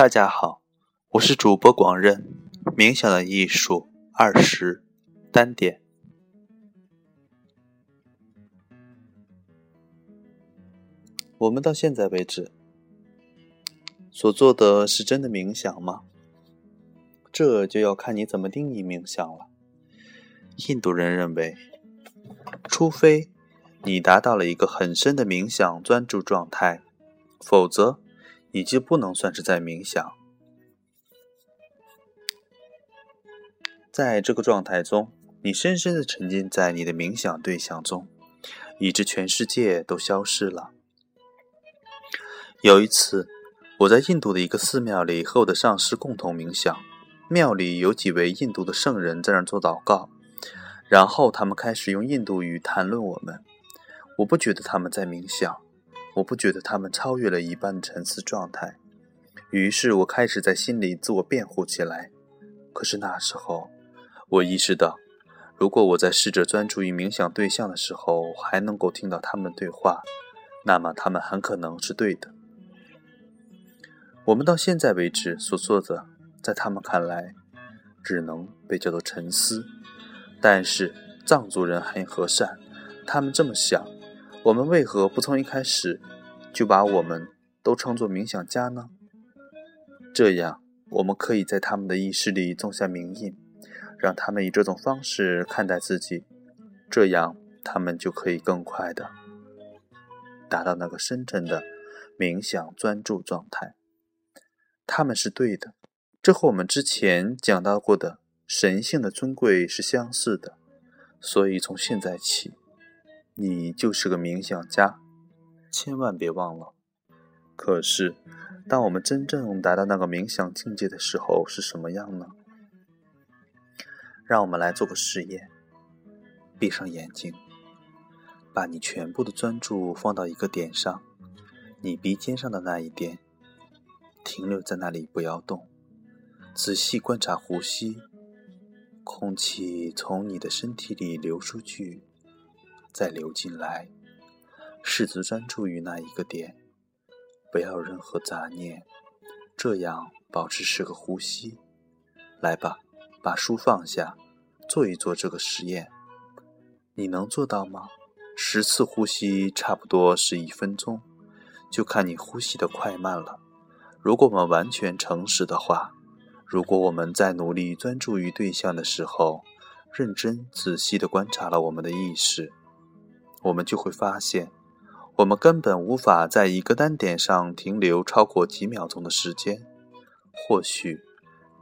大家好，我是主播广任，冥想的艺术二十单点。我们到现在为止所做的是真的冥想吗？这就要看你怎么定义冥想了。印度人认为，除非你达到了一个很深的冥想专注状态，否则。你就不能算是在冥想，在这个状态中，你深深的沉浸在你的冥想对象中，以致全世界都消失了。有一次，我在印度的一个寺庙里和我的上师共同冥想，庙里有几位印度的圣人在那做祷告，然后他们开始用印度语谈论我们。我不觉得他们在冥想。我不觉得他们超越了一般的沉思状态，于是我开始在心里自我辩护起来。可是那时候，我意识到，如果我在试着专注于冥想对象的时候还能够听到他们对话，那么他们很可能是对的。我们到现在为止所做的，在他们看来，只能被叫做沉思。但是藏族人很和善，他们这么想。我们为何不从一开始就把我们都称作冥想家呢？这样，我们可以在他们的意识里种下名印，让他们以这种方式看待自己，这样他们就可以更快的达到那个深沉的冥想专注状态。他们是对的，这和我们之前讲到过的神性的尊贵是相似的，所以从现在起。你就是个冥想家，千万别忘了。可是，当我们真正达到那个冥想境界的时候，是什么样呢？让我们来做个实验。闭上眼睛，把你全部的专注放到一个点上，你鼻尖上的那一点，停留在那里，不要动。仔细观察呼吸，空气从你的身体里流出去。再流进来，试着专注于那一个点，不要任何杂念，这样保持十个呼吸。来吧，把书放下，做一做这个实验。你能做到吗？十次呼吸差不多是一分钟，就看你呼吸的快慢了。如果我们完全诚实的话，如果我们在努力专注于对象的时候，认真仔细的观察了我们的意识。我们就会发现，我们根本无法在一个单点上停留超过几秒钟的时间，或许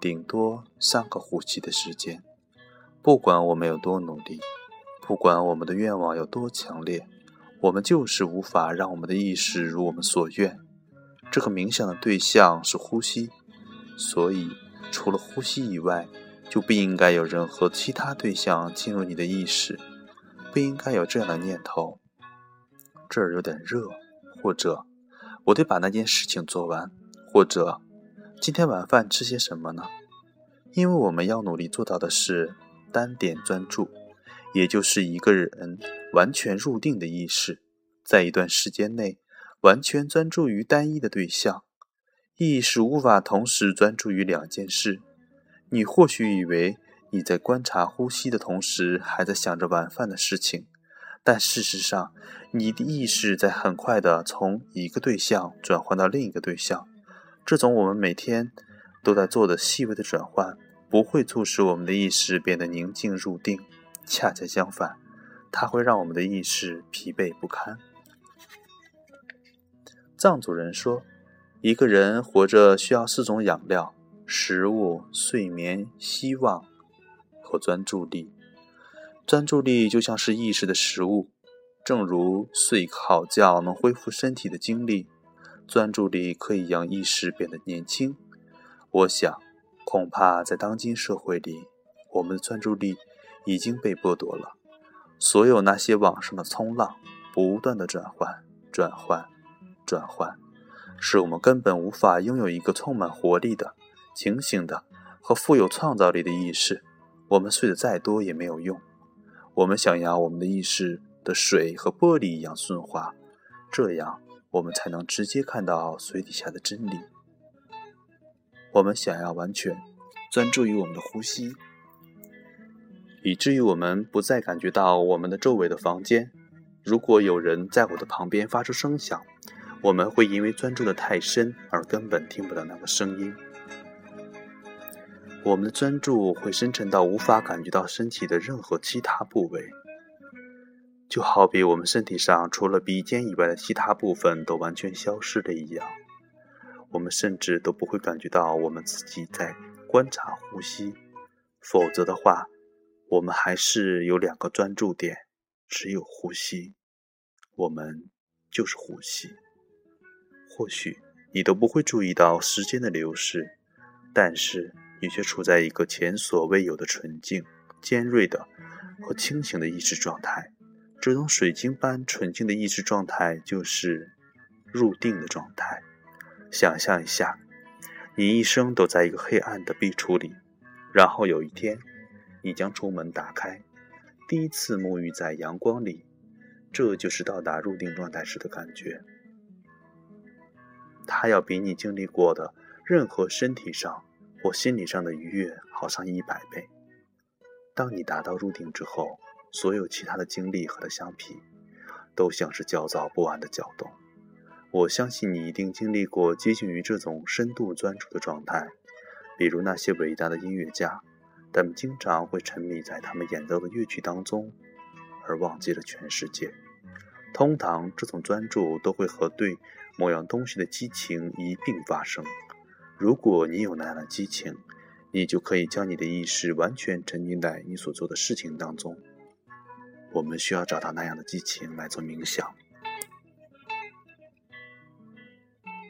顶多三个呼吸的时间。不管我们有多努力，不管我们的愿望有多强烈，我们就是无法让我们的意识如我们所愿。这个冥想的对象是呼吸，所以除了呼吸以外，就不应该有任何其他对象进入你的意识。不应该有这样的念头。这儿有点热，或者我得把那件事情做完，或者今天晚饭吃些什么呢？因为我们要努力做到的是单点专注，也就是一个人完全入定的意识，在一段时间内完全专注于单一的对象。意识无法同时专注于两件事。你或许以为。你在观察呼吸的同时，还在想着晚饭的事情，但事实上，你的意识在很快的从一个对象转换到另一个对象。这种我们每天都在做的细微的转换，不会促使我们的意识变得宁静入定，恰恰相反，它会让我们的意识疲惫不堪。藏族人说，一个人活着需要四种养料：食物、睡眠、希望。和专注力，专注力就像是意识的食物，正如睡好觉能恢复身体的精力，专注力可以让意识变得年轻。我想，恐怕在当今社会里，我们的专注力已经被剥夺了。所有那些网上的冲浪，不断的转换、转换、转换，使我们根本无法拥有一个充满活力的、清醒的和富有创造力的意识。我们睡得再多也没有用。我们想要我们的意识的水和玻璃一样顺滑，这样我们才能直接看到水底下的真理。我们想要完全专注于我们的呼吸，以至于我们不再感觉到我们的周围的房间。如果有人在我的旁边发出声响，我们会因为专注的太深而根本听不到那个声音。我们的专注会深沉到无法感觉到身体的任何其他部位，就好比我们身体上除了鼻尖以外的其他部分都完全消失了一样。我们甚至都不会感觉到我们自己在观察呼吸，否则的话，我们还是有两个专注点，只有呼吸。我们就是呼吸。或许你都不会注意到时间的流逝，但是你却处在一个前所未有的纯净、尖锐的和清醒的意识状态。这种水晶般纯净的意识状态就是入定的状态。想象一下，你一生都在一个黑暗的壁橱里，然后有一天，你将出门打开，第一次沐浴在阳光里，这就是到达入定状态时的感觉。它要比你经历过的任何身体上我心理上的愉悦好上一百倍。当你达到入定之后，所有其他的经历和它相比，都像是焦躁不安的搅动。我相信你一定经历过接近于这种深度专注的状态，比如那些伟大的音乐家，他们经常会沉迷在他们演奏的乐曲当中，而忘记了全世界。通常，这种专注都会和对某样东西的激情一并发生。如果你有那样的激情，你就可以将你的意识完全沉浸在你所做的事情当中。我们需要找到那样的激情来做冥想。